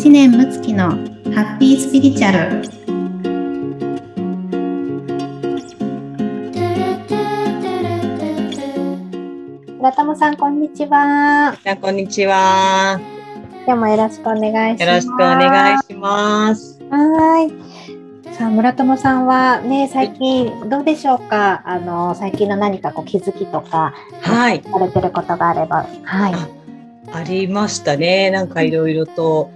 知念睦月のハッピースピリチュアル村友さんこんにちはあこんにちは。今日もよろしくお願いしますよろしくお願いします。はいさあ村友さんはね最近どうでしょうか？あの最近の何かこう気づきとかはい。されてることがあればはいありましたね。なんかいろいろと。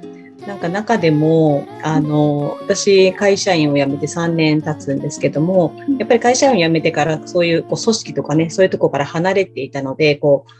なんか中でも、あの、私、会社員を辞めて3年経つんですけども、やっぱり会社員を辞めてから、そういうこう組織とかね、そういうところから離れていたので、こう、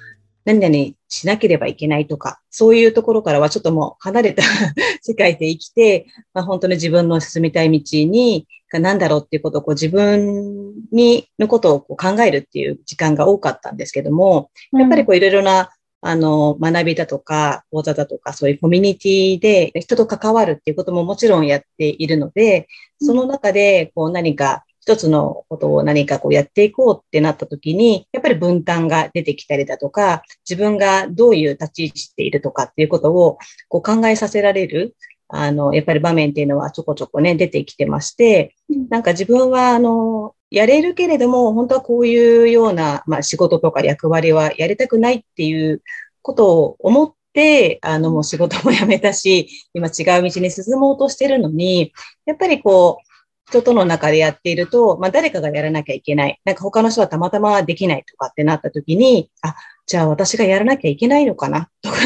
何々しなければいけないとか、そういうところからはちょっともう離れた 世界で生きて、まあ、本当に自分の進みたい道に、が何だろうっていうことをこう自分に、のことをこう考えるっていう時間が多かったんですけども、やっぱりこういろいろな、あの、学びだとか、講座だとか、そういうコミュニティで人と関わるっていうことももちろんやっているので、その中で、こう何か一つのことを何かこうやっていこうってなった時に、やっぱり分担が出てきたりだとか、自分がどういう立ち位置しているとかっていうことをこう考えさせられる、あの、やっぱり場面っていうのはちょこちょこね、出てきてまして、なんか自分は、あの、やれるけれども、本当はこういうような、まあ、仕事とか役割はやりたくないっていうことを思って、あの、もう仕事も辞めたし、今違う道に進もうとしてるのに、やっぱりこう、人との中でやっていると、まあ、誰かがやらなきゃいけない。なんか他の人はたまたまできないとかってなった時に、あ、じゃあ私がやらなきゃいけないのかなとか、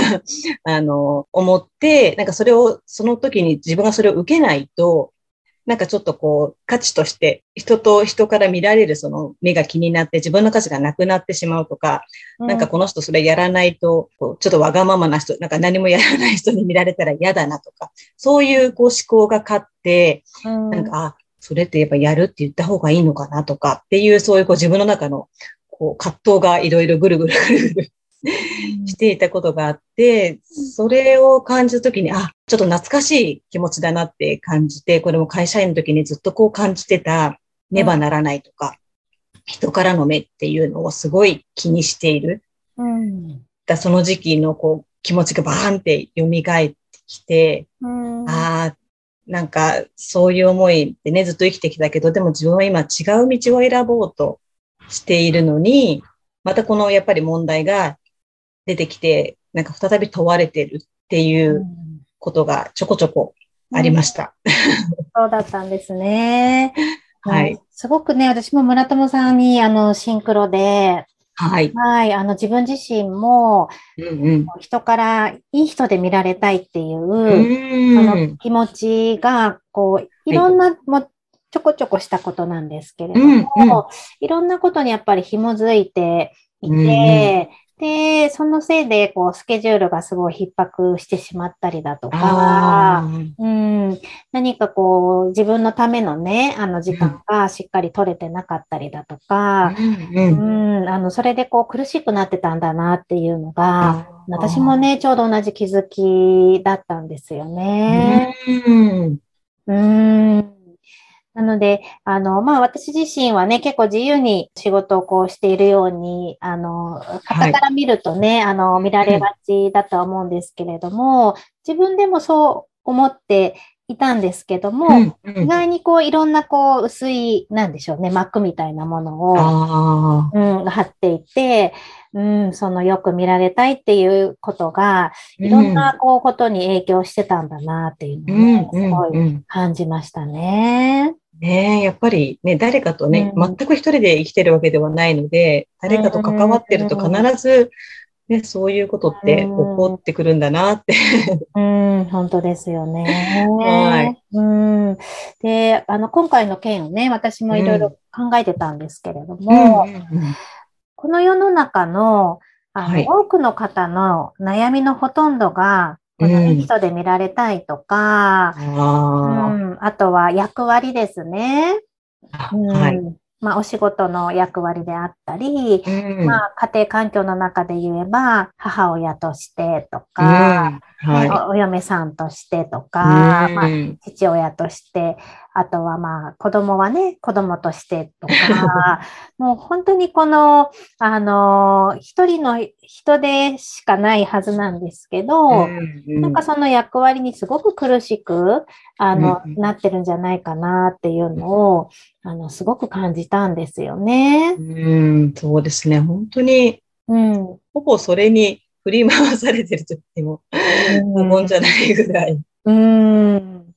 あの、思って、なんかそれを、その時に自分がそれを受けないと、なんかちょっとこう、価値として、人と人から見られるその目が気になって自分の価値がなくなってしまうとか、なんかこの人それやらないと、こうちょっとわがままな人、なんか何もやらない人に見られたら嫌だなとか、そういうこう思考が勝って、うん。なんか、あ、それってやっぱやるって言った方がいいのかなとかっていう、そういうこう自分の中のこう葛藤がいろいろぐるぐるぐるぐるしていたことがあって、それを感じたときに、あ、ちょっと懐かしい気持ちだなって感じて、これも会社員の時にずっとこう感じてた、ねばならないとか、人からの目っていうのをすごい気にしている。うん。だその時期のこう気持ちがバーンって蘇ってきて、うん。ああ、なんかそういう思いでね、ずっと生きてきたけど、でも自分は今違う道を選ぼうとしているのに、またこのやっぱり問題が出てきて、なんか再び問われてるっていうことがちょこちょこありました。そうだったんですね。はいうん。すごくね、私も村友さんに、あの、シンクロで、はい。はい、あの、自分自身も、うんうん。人からいい人で見られたいっていう、うあ。の気持ちが、こう、いろんな、もうちょこちょこしたことなんですけれどうんも、いろんなことにやっぱり紐づいていて、で、そのせいで、こう、スケジュールがすごい逼迫してしまったりだとかうん、何かこう、自分のためのね、あの時間がしっかり取れてなかったりだとか、うんううんん、あの、それでこう苦しくなってたんだなっていうのが、私もね、ちょうど同じ気づきだったんですよね。うん。うん。なので、あの、まあ、私自身はね、結構自由に仕事をこうしているように、あの、方から見るとね、あの、見られがちだとは思うんですけれども、自分でもそう思っていたんですけども、うんうん。意外にこう、いろんなこう、薄い、なんでしょうね、膜みたいなものを、あうん、貼っていて、うん、そのよく見られたいっていうことが、ーいろんなこうことに影響してたんだなっていうのを、うんすごいうん。うん感じましたね。ねえ、やっぱりね、誰かとね、うん。全く一人で生きてるわけではないので、誰かと関わってると必ず、ね、そういうことって起こってくるんだなって。うん、本当ですよね。はい。うん。で、あの、今回の件をね、私もいろいろ考えてたんですけれどうんも、うんうん。この世の中の、あの、はい。多くの方の悩みのほとんどが、この人で見られたいとか、あうん、あとは役割ですね。はい。まあ、お仕事の役割であっったり、うん。まあ、家庭環境の中で言えば、母親としてとか、うん。はい。お嫁さんとしてとか、うん。まあ、父親として、あとはまあ子供はね、子供としてとか、もう本当にこの、あの、一人の人でしかないはずなんですけど、うんなんかその役割にすごく苦しく、あの、うん。なってるんじゃないかなっていうのを、あの、すごく感じたんですよね。うん、そうですね。本当に、うん。ほぼそれに振り回されてると言っても過言じゃないぐらい。うん。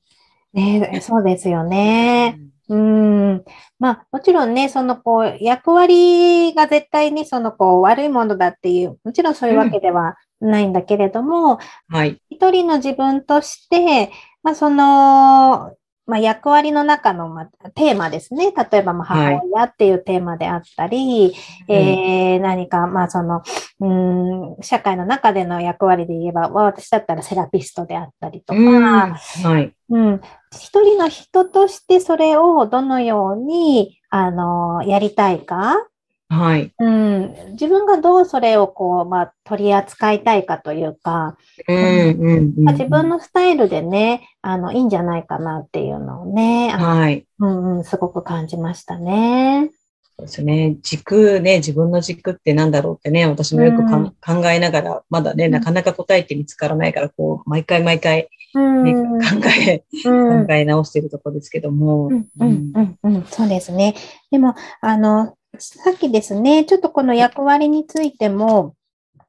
ねそうですよね。うん。まあ、もちろんね、その、こう、役割が絶対に、その、こう、悪いものだっていう、もちろんそういうわけではないんだけれども、はい。一人の自分として、まあ、その、まあ、役割の中の、まあ、テーマですね。例えば、ま母親っていうテーマであったり、えー何か、まあ、その、うん、社会の中での役割で言えば、まあ私だったらセラピストであったりとか、うんはい。うん。一人の人としてそれをどのように、あの、やりたいか、はい。うん。自分がどうそれをこう、まあ、取り扱いたいかというか、自分のスタイルでね、あの、いいんじゃないかなっていうのをね、あはい。うんうん、すごく感じましたね。そうですね。軸ね、自分の軸ってなんだろうってね、私もよくかん考えながら、まだね、なかなか答えって見つからないから、こう、毎回毎回、うん。ね、うん考え、うん考え直してるところですけども。うんうん、そうですね。でも、あの、さっきですね、ちょっとこの役割についても、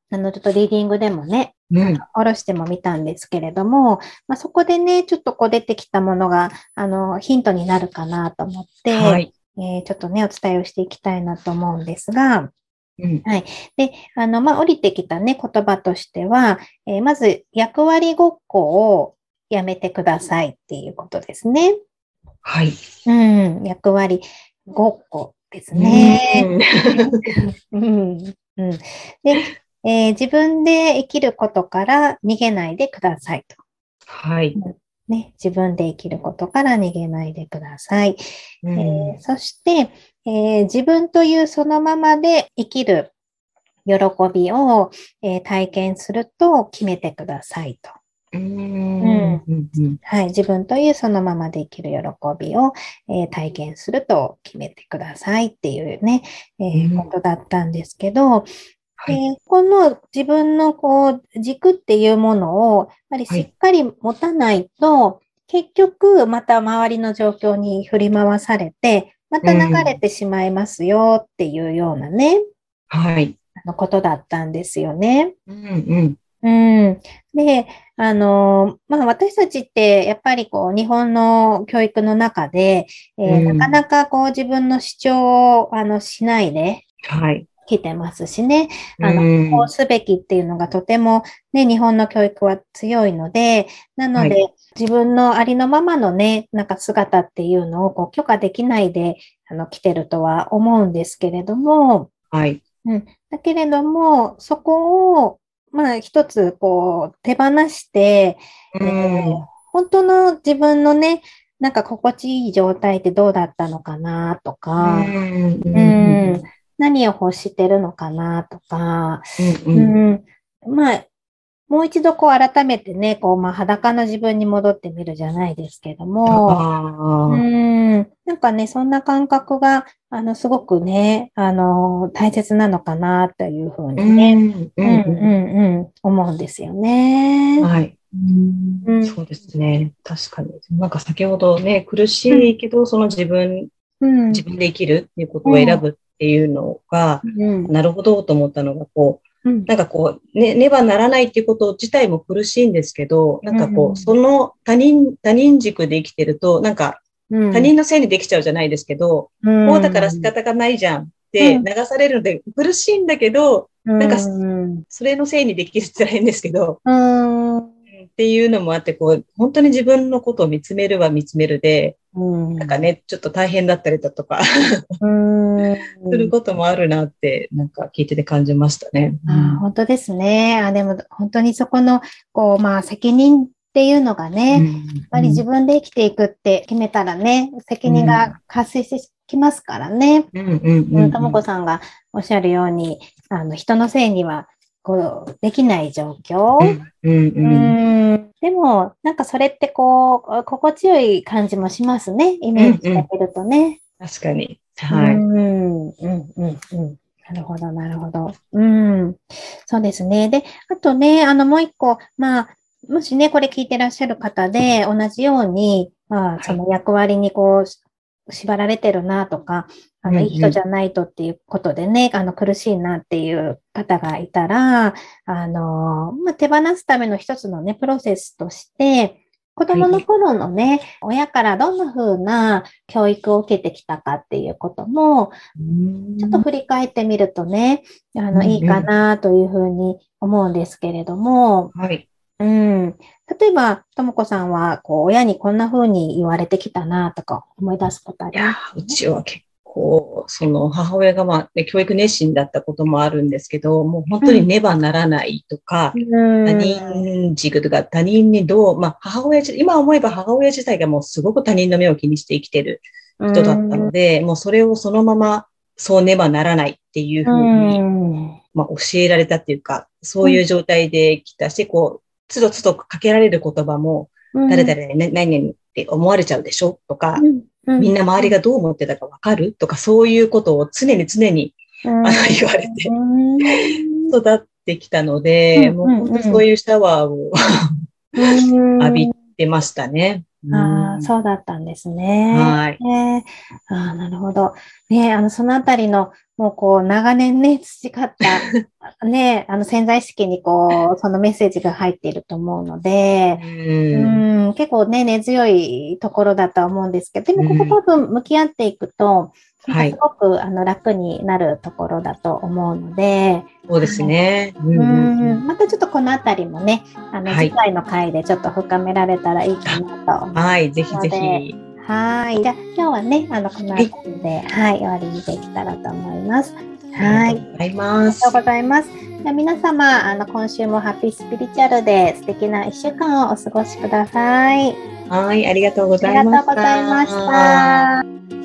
あの、ちょっとリーディングでもね、うん。下ろしても見たんですけれども、まあ、そこでね、ちょっとこう出てきたものが、あの、ヒントになるかなと思って、はい。えーちょっとね、お伝えをしていきたいなと思うんですが、うん。で、あの、まあ、降りてきたね、言葉としては、えーまず、役割ごっこをやめてくださいっていうことですね。はい。うん、役割ごっこですね。うん。で、えー自分で生きることから逃げないでくださいと。はい。ね、自分で生きることから逃げないでください。うんえーそして、えー自分というそのままで生きる喜びを、えー体験すると決めてくださいと。うんうんうんはい。自分というそのままで生きる喜びを、えー体験すると決めてくださいっていうね、えーうんことだったんですけど、はい。えーこの自分のこう軸っていうものを、やっぱりしっかり持たないと、結局また周りの状況に振り回されて、また流れてしまいますよっていうようなね、はい。あのことだったんですよね。うんうん。うん。で、あの、まあ私たちってやっぱりこう日本の教育の中で、えーうんなかなかこう自分の主張をあのしないではい。来てますしね。あのうんこうすべきっていうのがとてもね、日本の教育は強いので、なので、は自分のありのままのね、なんか姿っていうのをこう許可できないで、あの、来てるとは思うんですけれども、はい。うん。だけれども、そこを、まあ一つこう手放して、うえ。本当の自分のね、なんか心地いい状態ってどうだったのかなとか、うん。うん、何を欲してるのかなとか、うん、まあ、もう一度こう改めてね、こう、まあ裸の自分に戻ってみるじゃないですけども。うん、なんかね、そんな感覚が、あの、すごくね、あの、大切なのかなというふうにね、うんう、うんんうん、うん、思うんですよね。はい。うん。そうですね。確かに。なんか先ほどね、苦しいけど、その自分、うん、自分で生きるっていうことを選ぶっていうのが、うん、なるほどと思ったのが、こう、うん、なんかこう、ね、ねばならないっていうこと自体も苦しいんですけど、なんかこうその他人、他人軸で生きてると、なんかうん。他人のせいにできちゃうじゃないですけど、うん。こうだから仕方がないじゃんってうん。流されるので苦しいんだけど、なんかうん、それのせいにできるって言ったら変ですけど、うん、っていうのもあって、こう、本当に自分のことを見つめるは見つめるで、うん、なんかね、ちょっと大変だったりだとか、うん、することもあるなって、なんか聞いてて感じましたね。あ本当ですね。あ、でも本当にそこの、こう、まあ責任っていうのがね、やっぱり自分で生きていくって決めたらね、責任が発生してきますからね。うんうんうん。ともこさんがおっしゃるように、あの、人のせいには、こう、できない状況？うんうんうん。うんでも、なんかそれってこう、心地よい感じもしますね。イメージしてみるとね。確かに。うはい。ん、うん、うん、うん。なるほど、なるほど。うん。そうですね。で、あとね、あの、もう一個、まあ、もしね、これ聞いてらっしゃる方で、同じように、まあ、その役割にこう、縛られてるなとか、あの、いい人じゃないとっていうことでね、あの、苦しいなっていう方がいたら、あの、まあ、手放すための一つのね、プロセスとして、子供の頃のね、親からどんな風な教育を受けてきたかっていうことも、ちょっと振り返ってみるとね、あの、いいかなというふうに思うんですけれども、はい。うん。例えば、ともこさんは、こう、親にこんな風に言われてきたなとか思い出すことありまいやー、うちは結構、その母親がまあ、ね、教育熱心だったこともあるんですけど、もう本当にねばならないとか、すうん。他人軸とか他人にどう、まあ母親自、今思えば母親自体がもうすごく他人の目を気にして生きてる人だったので、もうそれをそのままそうねばならないっていうふうに、うん。まあ教えられたっていうか、そういう状態で来たし、こう、つどつどかけられる言葉も、うん誰々何々って思われちゃうでしょとか、うんうんみんな周りがどう思ってたかわかる？とか、そういうことを常に常にうん。あの言われて。うん。育ってきたので、うんもう本当そういうシャワーをうん。浴びてましたね。ああ、そうだったんですね。はい。ねああ、なるほど。ねあの、そのあたりの、もうこう、長年ね、培った、ねあの、潜在意識にこう、そのメッセージが入っていると思うので、ううんん、結構ね、根強いところだとは思うんですけど、でもここ多分向き合っていくと、はいすごくあの楽になるところだと思うので、そうですね。うんううんうんん、またちょっとこのあたりもね、あの、はい次回の回でちょっと深められたらいいかなと思います。はい、ぜひぜひ。はい。じゃあ、今日はね、あの、この辺りで、はい、終わりにできたらと思います。はい。ありがとうございますありがとう。ございます。じゃあ皆様、あの、今週もハッピースピリチュアルで素敵な一週間をお過ごしください。はい、ありがとうごありがとうざいました。ございました。